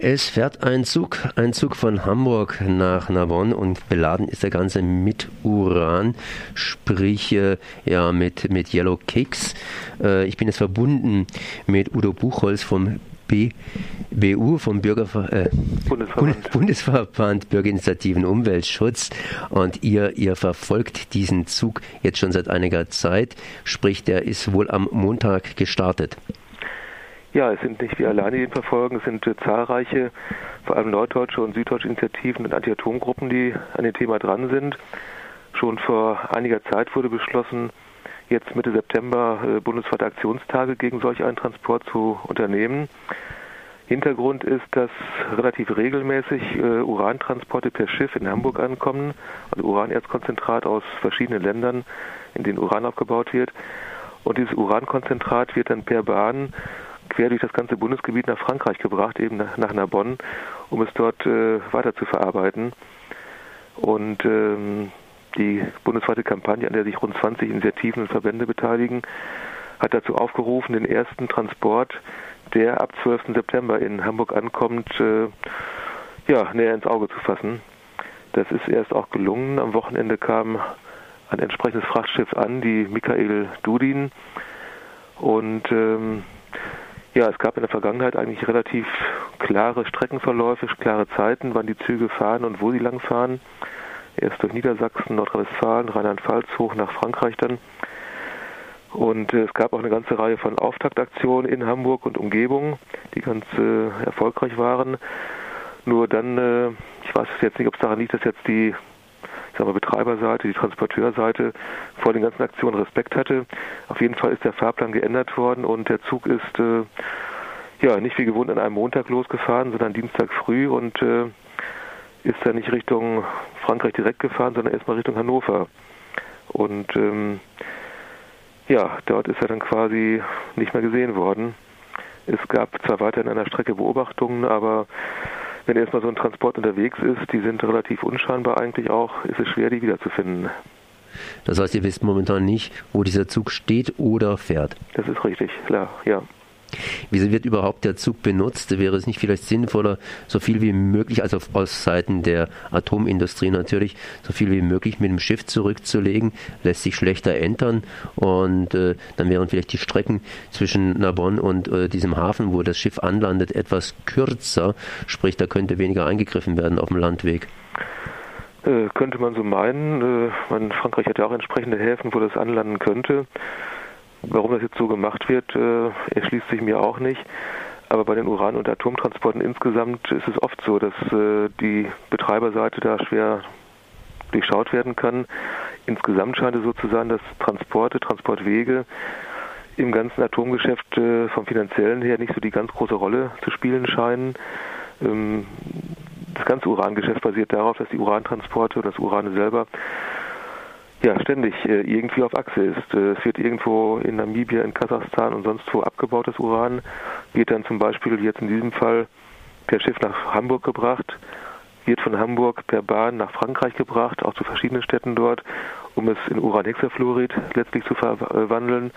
Es fährt ein Zug, ein Zug von Hamburg nach Narbonne und beladen ist der Ganze mit Uran, sprich äh, ja mit, mit Yellow Cakes. Äh, ich bin jetzt verbunden mit Udo Buchholz vom B, BU, vom Bürgerver äh, Bundesverband. Bundesverband Bürgerinitiativen Umweltschutz und ihr, ihr verfolgt diesen Zug jetzt schon seit einiger Zeit, sprich der ist wohl am Montag gestartet. Ja, es sind nicht wir alleine, die ihn verfolgen. Es sind äh, zahlreiche, vor allem norddeutsche und süddeutsche Initiativen und Anti-Atom-Gruppen, die an dem Thema dran sind. Schon vor einiger Zeit wurde beschlossen, jetzt Mitte September äh, bundesweite Aktionstage gegen solch einen Transport zu unternehmen. Hintergrund ist, dass relativ regelmäßig äh, Urantransporte per Schiff in Hamburg ankommen, also Uranerzkonzentrat aus verschiedenen Ländern, in denen Uran aufgebaut wird. Und dieses Urankonzentrat wird dann per Bahn quer durch das ganze Bundesgebiet nach Frankreich gebracht, eben nach, Narbonne, um es dort äh, weiter zu verarbeiten. Und ähm, die bundesweite Kampagne, an der sich rund 20 Initiativen und Verbände beteiligen, hat dazu aufgerufen, den ersten Transport, der ab 12. September in Hamburg ankommt, äh, ja, näher ins Auge zu fassen. Das ist erst auch gelungen. Am Wochenende kam ein entsprechendes Frachtschiff an, die Michael Dudin. Und ähm, ja, es gab in der Vergangenheit eigentlich relativ klare Streckenverläufe, klare Zeiten, wann die Züge fahren und wo sie lang fahren. Erst durch Niedersachsen, Nordrhein-Westfalen, Rheinland-Pfalz hoch nach Frankreich dann. Und äh, es gab auch eine ganze Reihe von Auftaktaktionen in Hamburg und Umgebung, die ganz äh, erfolgreich waren. Nur dann, äh, ich weiß jetzt nicht, ob es daran liegt, dass jetzt die ich sag mal, Betreiberseite, die Transporteurseite vor den ganzen Aktionen Respekt hatte. Auf jeden Fall ist der Fahrplan geändert worden und der Zug ist äh, ja nicht wie gewohnt an einem Montag losgefahren, sondern Dienstag früh und äh, ist dann nicht Richtung Frankreich direkt gefahren, sondern erstmal Richtung Hannover. Und ähm, ja, dort ist er dann quasi nicht mehr gesehen worden. Es gab zwar weiterhin an der Strecke Beobachtungen, aber wenn erstmal so ein Transport unterwegs ist, die sind relativ unscheinbar eigentlich auch, ist es schwer, die wiederzufinden. Das heißt, ihr wisst momentan nicht, wo dieser Zug steht oder fährt. Das ist richtig, klar, ja. Wieso wird überhaupt der Zug benutzt? Wäre es nicht vielleicht sinnvoller, so viel wie möglich, also aus Seiten der Atomindustrie natürlich, so viel wie möglich mit dem Schiff zurückzulegen? Lässt sich schlechter entern und äh, dann wären vielleicht die Strecken zwischen Narbonne und äh, diesem Hafen, wo das Schiff anlandet, etwas kürzer. Sprich, da könnte weniger eingegriffen werden auf dem Landweg. Äh, könnte man so meinen. Äh, Frankreich hat ja auch entsprechende Häfen, wo das anlanden könnte. Warum das jetzt so gemacht wird, äh, erschließt sich mir auch nicht. Aber bei den Uran- und Atomtransporten insgesamt ist es oft so, dass äh, die Betreiberseite da schwer durchschaut werden kann. Insgesamt scheint es so zu sein, dass Transporte, Transportwege im ganzen Atomgeschäft äh, vom finanziellen her nicht so die ganz große Rolle zu spielen scheinen. Ähm, das ganze Urangeschäft basiert darauf, dass die Urantransporte oder das Uran selber ja, ständig äh, irgendwie auf Achse ist. Äh, es wird irgendwo in Namibia, in Kasachstan und sonst wo abgebautes Uran, wird dann zum Beispiel jetzt in diesem Fall per Schiff nach Hamburg gebracht, wird von Hamburg per Bahn nach Frankreich gebracht, auch zu verschiedenen Städten dort, um es in Uranhexafluorid letztlich zu verwandeln.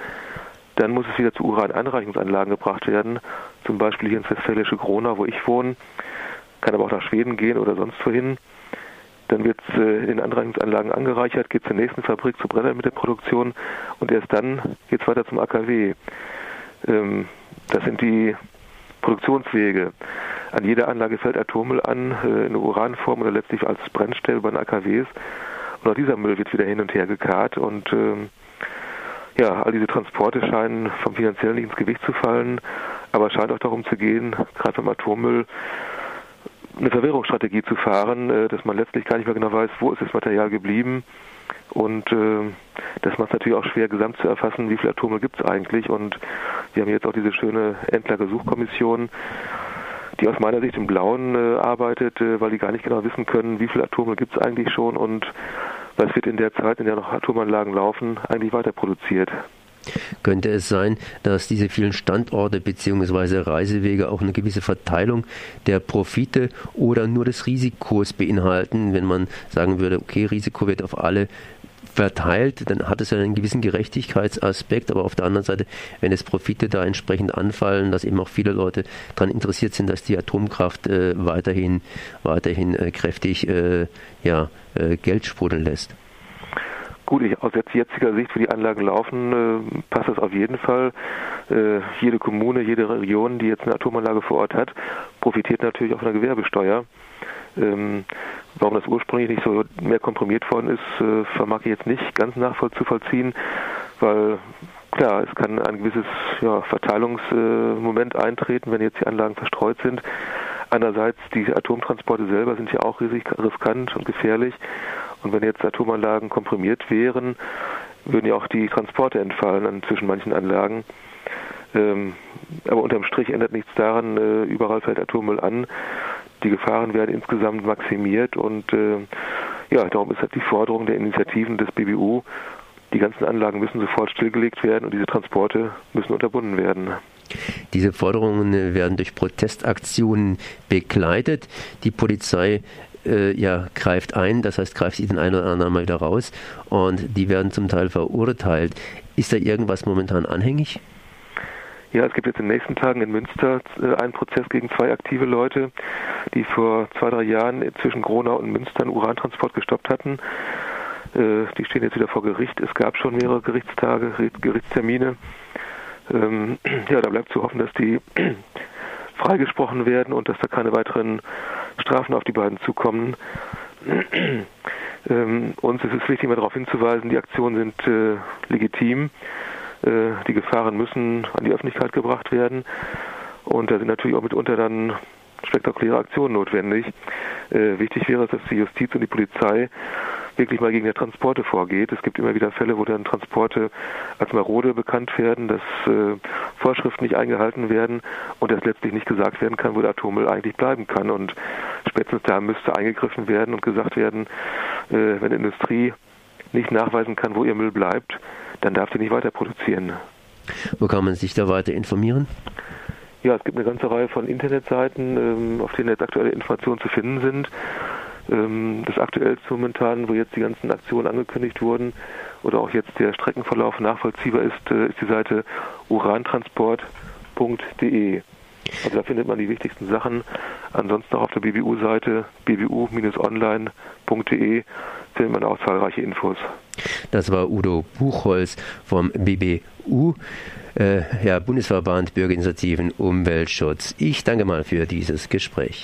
Dann muss es wieder zu Uraneinreichungsanlagen gebracht werden, zum Beispiel hier ins westfälische Gronau, wo ich wohne, kann aber auch nach Schweden gehen oder sonst wohin. Dann wird es äh, in den Anreichungsanlagen angereichert, geht zur nächsten Fabrik zur Brennmittelproduktion und erst dann geht es weiter zum AKW. Ähm, das sind die Produktionswege. An jeder Anlage fällt Atommüll an, äh, in Uranform oder letztlich als Brennstelle bei den AKWs. Und auch dieser Müll wird wieder hin und her gekarrt und ähm, ja, all diese Transporte scheinen vom finanziellen nicht ins Gewicht zu fallen, aber es scheint auch darum zu gehen, gerade beim Atommüll, eine Verwirrungsstrategie zu fahren, äh, dass man letztlich gar nicht mehr genau weiß, wo ist das Material geblieben. Und äh, das macht es natürlich auch schwer, gesamt zu erfassen, wie viele Atome gibt es eigentlich. Und wir haben jetzt auch diese schöne Endlagersuchkommission, die aus meiner Sicht im Blauen äh, arbeitet, weil die gar nicht genau wissen können, wie viele Atome gibt es eigentlich schon und was wird in der Zeit, in der noch Atomanlagen laufen, eigentlich weiter produziert. Könnte es sein, dass diese vielen Standorte bzw. Reisewege auch eine gewisse Verteilung der Profite oder nur des Risikos beinhalten, wenn man sagen würde, okay, Risiko wird auf alle verteilt, dann hat es ja einen gewissen Gerechtigkeitsaspekt, aber auf der anderen Seite, wenn es Profite da entsprechend anfallen, dass eben auch viele Leute daran interessiert sind, dass die Atomkraft äh, weiterhin, weiterhin äh, kräftig äh, ja, äh, Geld sprudeln lässt. Gut, ich, aus jetziger Sicht, wie die Anlagen laufen, äh, passt das auf jeden Fall. Äh, jede Kommune, jede Region, die jetzt eine Atomanlage vor Ort hat, profitiert natürlich auch von der Gewerbesteuer. Ähm, warum das ursprünglich nicht so mehr komprimiert worden ist, äh, vermag ich jetzt nicht ganz nachvollziehen, weil klar, es kann ein gewisses ja, Verteilungsmoment eintreten, wenn jetzt die Anlagen verstreut sind. Andererseits, die Atomtransporte selber sind ja auch riskant und gefährlich. Und wenn jetzt Atomanlagen komprimiert wären, würden ja auch die Transporte entfallen zwischen manchen Anlagen. Ähm, aber unterm Strich ändert nichts daran, äh, überall fällt Atommüll an. Die Gefahren werden insgesamt maximiert und äh, ja, darum ist halt die Forderung der Initiativen des BBU, die ganzen Anlagen müssen sofort stillgelegt werden und diese Transporte müssen unterbunden werden. Diese Forderungen werden durch Protestaktionen begleitet. Die Polizei äh, ja, greift ein, das heißt, greift sie den einen oder anderen mal wieder raus und die werden zum Teil verurteilt. Ist da irgendwas momentan anhängig? Ja, es gibt jetzt in den nächsten Tagen in Münster äh, einen Prozess gegen zwei aktive Leute, die vor zwei, drei Jahren zwischen Gronau und Münster einen Urantransport gestoppt hatten. Äh, die stehen jetzt wieder vor Gericht. Es gab schon mehrere Gerichtstage, Gerichtstermine. Ähm, ja, da bleibt zu hoffen, dass die freigesprochen werden und dass da keine weiteren Strafen auf die beiden zukommen. ähm, uns ist es wichtig, mal darauf hinzuweisen, die Aktionen sind äh, legitim. Äh, die Gefahren müssen an die Öffentlichkeit gebracht werden. Und da sind natürlich auch mitunter dann spektakuläre Aktionen notwendig. Äh, wichtig wäre es, dass die Justiz und die Polizei wirklich mal gegen die Transporte vorgeht. Es gibt immer wieder Fälle, wo dann Transporte als marode bekannt werden, dass äh, Vorschriften nicht eingehalten werden und dass letztlich nicht gesagt werden kann, wo der Atommüll eigentlich bleiben kann. Und spätestens da müsste eingegriffen werden und gesagt werden, äh, wenn die Industrie nicht nachweisen kann, wo ihr Müll bleibt, dann darf sie nicht weiter produzieren. Wo kann man sich da weiter informieren? Ja, es gibt eine ganze Reihe von Internetseiten, ähm, auf denen jetzt aktuelle Informationen zu finden sind. Ähm, das aktuellste momentan, wo jetzt die ganzen Aktionen angekündigt wurden oder auch jetzt der Streckenverlauf nachvollziehbar ist, äh, ist die Seite urantransport.de. Also da findet man die wichtigsten Sachen. Ansonsten auch auf der BBU-Seite bbu-online.de findet man auch zahlreiche Infos. Das war Udo Buchholz vom BBU, äh, ja, Bundesverband Bürgerinitiativen Umweltschutz. Ich danke mal für dieses Gespräch.